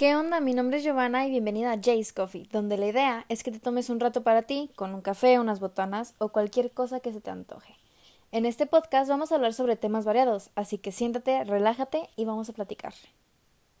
¿Qué onda? Mi nombre es Giovanna y bienvenida a Jay's Coffee, donde la idea es que te tomes un rato para ti con un café, unas botanas o cualquier cosa que se te antoje. En este podcast vamos a hablar sobre temas variados, así que siéntate, relájate y vamos a platicar.